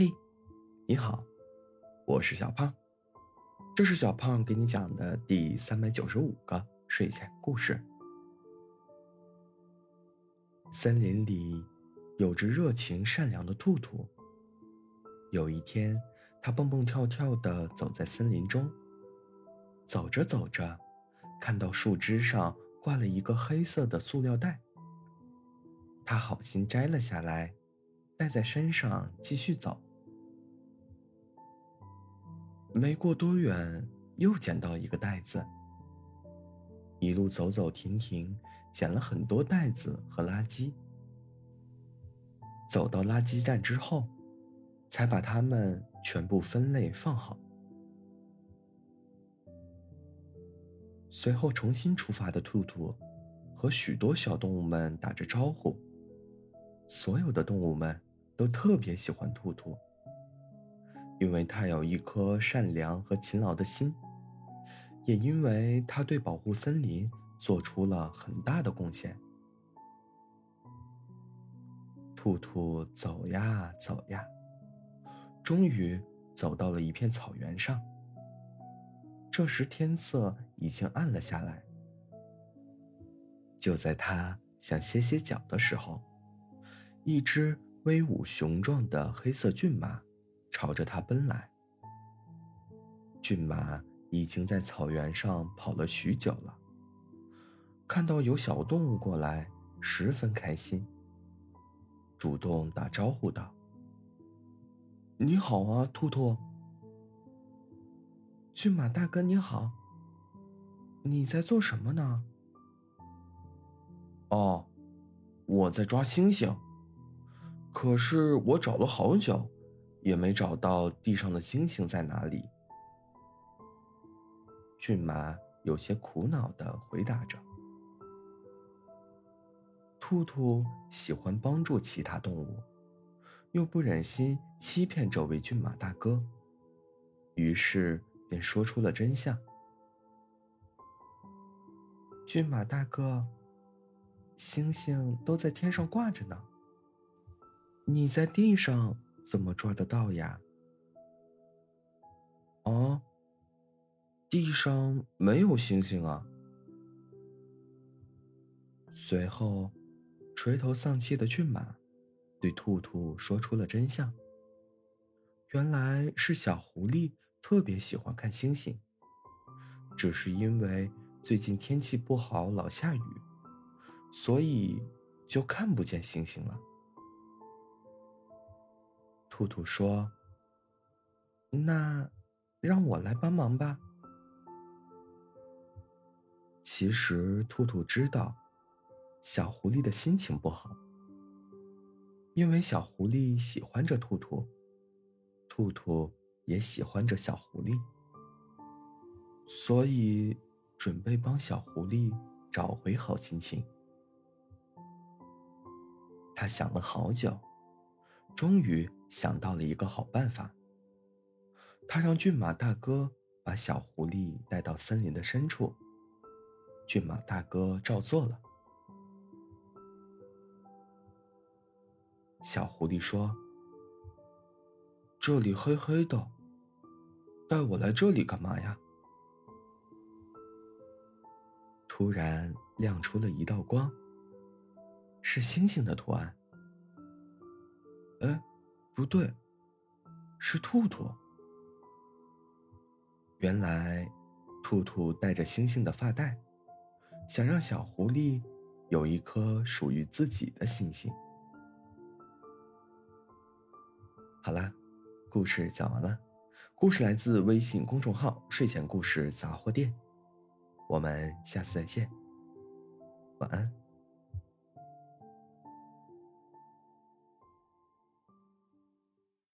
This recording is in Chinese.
嘿，你好，我是小胖，这是小胖给你讲的第三百九十五个睡前故事。森林里有只热情善良的兔兔。有一天，它蹦蹦跳跳的走在森林中，走着走着，看到树枝上挂了一个黑色的塑料袋，它好心摘了下来。带在身上继续走，没过多远，又捡到一个袋子。一路走走停停，捡了很多袋子和垃圾。走到垃圾站之后，才把它们全部分类放好。随后重新出发的兔兔，和许多小动物们打着招呼。所有的动物们。都特别喜欢兔兔，因为他有一颗善良和勤劳的心，也因为他对保护森林做出了很大的贡献。兔兔走呀走呀，终于走到了一片草原上。这时天色已经暗了下来。就在他想歇歇脚的时候，一只。威武雄壮的黑色骏马朝着他奔来。骏马已经在草原上跑了许久了，看到有小动物过来，十分开心，主动打招呼道：“你好啊，兔兔。”骏马大哥你好，你在做什么呢？哦，我在抓星星。可是我找了好久，也没找到地上的星星在哪里。骏马有些苦恼的回答着。兔兔喜欢帮助其他动物，又不忍心欺骗这位骏马大哥，于是便说出了真相。骏马大哥，星星都在天上挂着呢。你在地上怎么抓得到呀？啊，地上没有星星啊。随后，垂头丧气的骏马对兔兔说出了真相。原来是小狐狸特别喜欢看星星，只是因为最近天气不好，老下雨，所以就看不见星星了。兔兔说：“那，让我来帮忙吧。”其实，兔兔知道，小狐狸的心情不好，因为小狐狸喜欢着兔兔，兔兔也喜欢着小狐狸，所以准备帮小狐狸找回好心情。他想了好久。终于想到了一个好办法。他让骏马大哥把小狐狸带到森林的深处。骏马大哥照做了。小狐狸说：“这里黑黑的，带我来这里干嘛呀？”突然亮出了一道光，是星星的图案。哎，不对，是兔兔。原来，兔兔带着星星的发带，想让小狐狸有一颗属于自己的星星。好啦，故事讲完了。故事来自微信公众号“睡前故事杂货店”。我们下次再见，晚安。